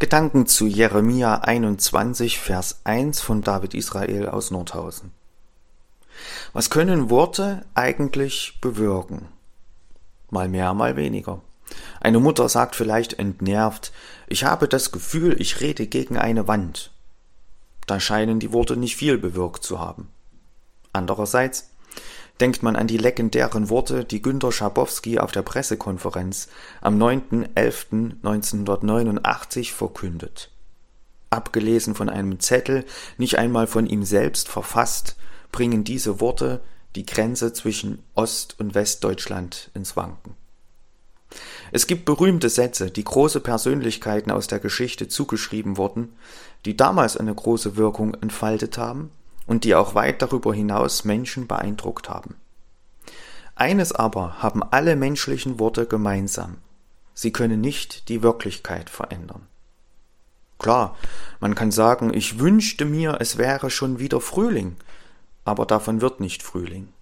Gedanken zu Jeremia 21, Vers 1 von David Israel aus Nordhausen. Was können Worte eigentlich bewirken? Mal mehr, mal weniger. Eine Mutter sagt vielleicht entnervt, ich habe das Gefühl, ich rede gegen eine Wand. Da scheinen die Worte nicht viel bewirkt zu haben. Andererseits, denkt man an die legendären Worte, die Günter Schabowski auf der Pressekonferenz am 9.11.1989 verkündet. Abgelesen von einem Zettel, nicht einmal von ihm selbst verfasst, bringen diese Worte die Grenze zwischen Ost- und Westdeutschland ins Wanken. Es gibt berühmte Sätze, die große Persönlichkeiten aus der Geschichte zugeschrieben wurden, die damals eine große Wirkung entfaltet haben und die auch weit darüber hinaus Menschen beeindruckt haben. Eines aber haben alle menschlichen Worte gemeinsam. Sie können nicht die Wirklichkeit verändern. Klar, man kann sagen, ich wünschte mir, es wäre schon wieder Frühling, aber davon wird nicht Frühling.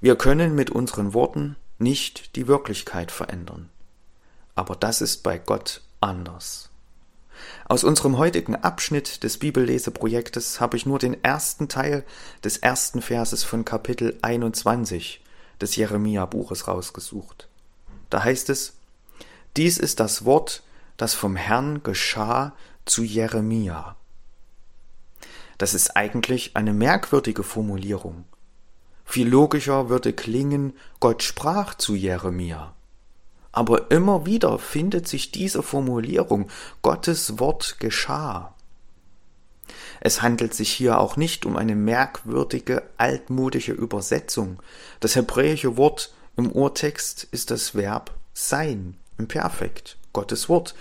Wir können mit unseren Worten nicht die Wirklichkeit verändern. Aber das ist bei Gott anders. Aus unserem heutigen Abschnitt des Bibelleseprojektes habe ich nur den ersten Teil des ersten Verses von Kapitel 21 des Jeremia-Buches rausgesucht. Da heißt es, dies ist das Wort, das vom Herrn geschah zu Jeremia. Das ist eigentlich eine merkwürdige Formulierung. Viel logischer würde klingen, Gott sprach zu Jeremia. Aber immer wieder findet sich diese Formulierung Gottes Wort geschah. Es handelt sich hier auch nicht um eine merkwürdige, altmodische Übersetzung. Das hebräische Wort im Urtext ist das Verb sein im Perfekt, Gottes Wort.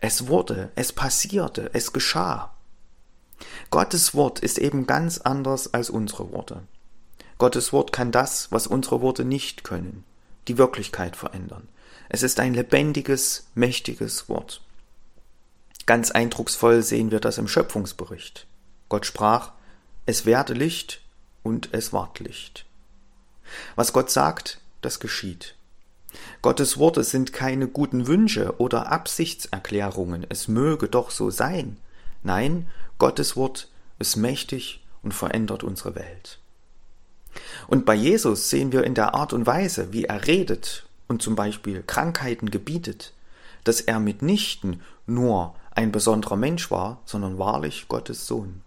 Es wurde, es passierte, es geschah. Gottes Wort ist eben ganz anders als unsere Worte. Gottes Wort kann das, was unsere Worte nicht können, die Wirklichkeit verändern. Es ist ein lebendiges, mächtiges Wort. Ganz eindrucksvoll sehen wir das im Schöpfungsbericht. Gott sprach, es werde Licht und es ward Licht. Was Gott sagt, das geschieht. Gottes Worte sind keine guten Wünsche oder Absichtserklärungen, es möge doch so sein. Nein, Gottes Wort ist mächtig und verändert unsere Welt. Und bei Jesus sehen wir in der Art und Weise, wie er redet und zum Beispiel Krankheiten gebietet, dass er mitnichten nur ein besonderer Mensch war, sondern wahrlich Gottes Sohn.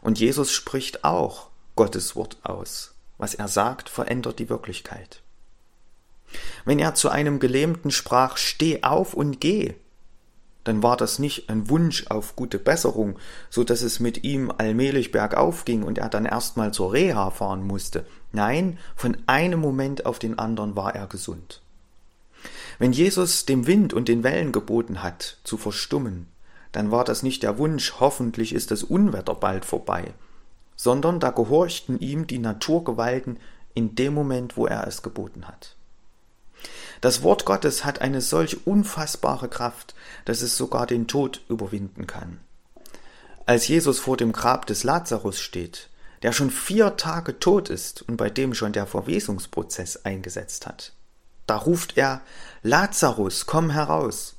Und Jesus spricht auch Gottes Wort aus. Was er sagt, verändert die Wirklichkeit. Wenn er zu einem Gelähmten sprach, steh auf und geh, dann war das nicht ein Wunsch auf gute Besserung, so dass es mit ihm allmählich bergauf ging und er dann erstmal zur Reha fahren musste. Nein, von einem Moment auf den anderen war er gesund. Wenn Jesus dem Wind und den Wellen geboten hat, zu verstummen, dann war das nicht der Wunsch, hoffentlich ist das Unwetter bald vorbei, sondern da gehorchten ihm die Naturgewalten in dem Moment, wo er es geboten hat. Das Wort Gottes hat eine solch unfassbare Kraft, dass es sogar den Tod überwinden kann. Als Jesus vor dem Grab des Lazarus steht, der schon vier Tage tot ist und bei dem schon der Verwesungsprozess eingesetzt hat, da ruft er Lazarus, komm heraus.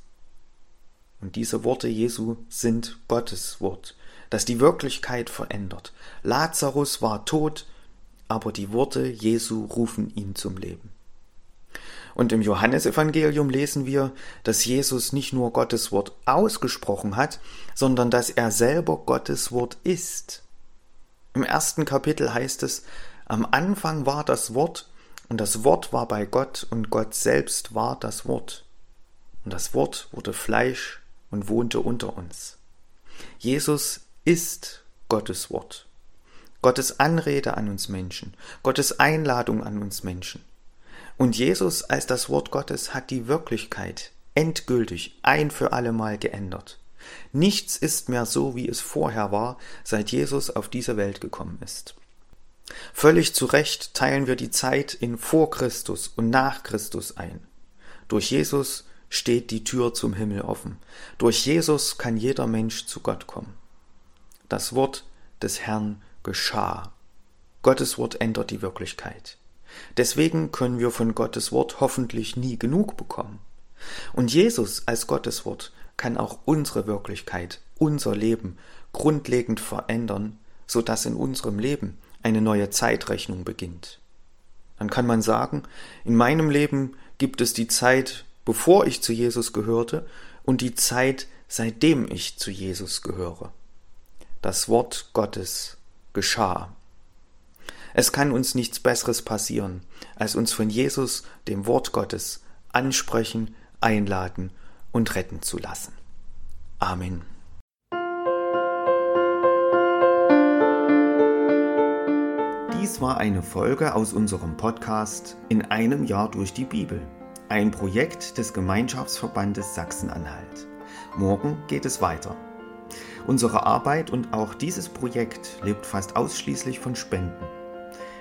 Und diese Worte Jesu sind Gottes Wort, das die Wirklichkeit verändert. Lazarus war tot, aber die Worte Jesu rufen ihn zum Leben. Und im Johannesevangelium lesen wir, dass Jesus nicht nur Gottes Wort ausgesprochen hat, sondern dass er selber Gottes Wort ist. Im ersten Kapitel heißt es, am Anfang war das Wort und das Wort war bei Gott und Gott selbst war das Wort. Und das Wort wurde Fleisch und wohnte unter uns. Jesus ist Gottes Wort. Gottes Anrede an uns Menschen, Gottes Einladung an uns Menschen. Und Jesus als das Wort Gottes hat die Wirklichkeit endgültig ein für allemal geändert. Nichts ist mehr so, wie es vorher war, seit Jesus auf diese Welt gekommen ist. Völlig zu Recht teilen wir die Zeit in vor Christus und nach Christus ein. Durch Jesus steht die Tür zum Himmel offen. Durch Jesus kann jeder Mensch zu Gott kommen. Das Wort des Herrn geschah. Gottes Wort ändert die Wirklichkeit. Deswegen können wir von Gottes Wort hoffentlich nie genug bekommen. Und Jesus als Gottes Wort kann auch unsere Wirklichkeit, unser Leben grundlegend verändern, so dass in unserem Leben eine neue Zeitrechnung beginnt. Dann kann man sagen, in meinem Leben gibt es die Zeit, bevor ich zu Jesus gehörte und die Zeit, seitdem ich zu Jesus gehöre. Das Wort Gottes geschah. Es kann uns nichts Besseres passieren, als uns von Jesus, dem Wort Gottes, ansprechen, einladen und retten zu lassen. Amen. Dies war eine Folge aus unserem Podcast In einem Jahr durch die Bibel, ein Projekt des Gemeinschaftsverbandes Sachsen-Anhalt. Morgen geht es weiter. Unsere Arbeit und auch dieses Projekt lebt fast ausschließlich von Spenden.